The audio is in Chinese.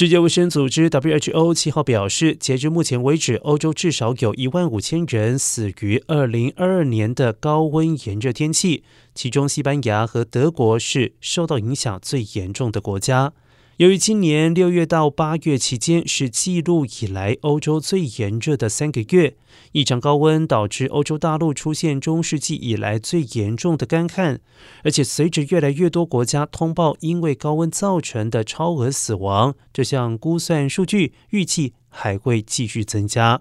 世界卫生组织 （WHO） 七号表示，截至目前为止，欧洲至少有一万五千人死于二零二二年的高温炎热天气，其中西班牙和德国是受到影响最严重的国家。由于今年六月到八月期间是记录以来欧洲最炎热的三个月，异常高温导致欧洲大陆出现中世纪以来最严重的干旱，而且随着越来越多国家通报因为高温造成的超额死亡，这项估算数据预计还会继续增加。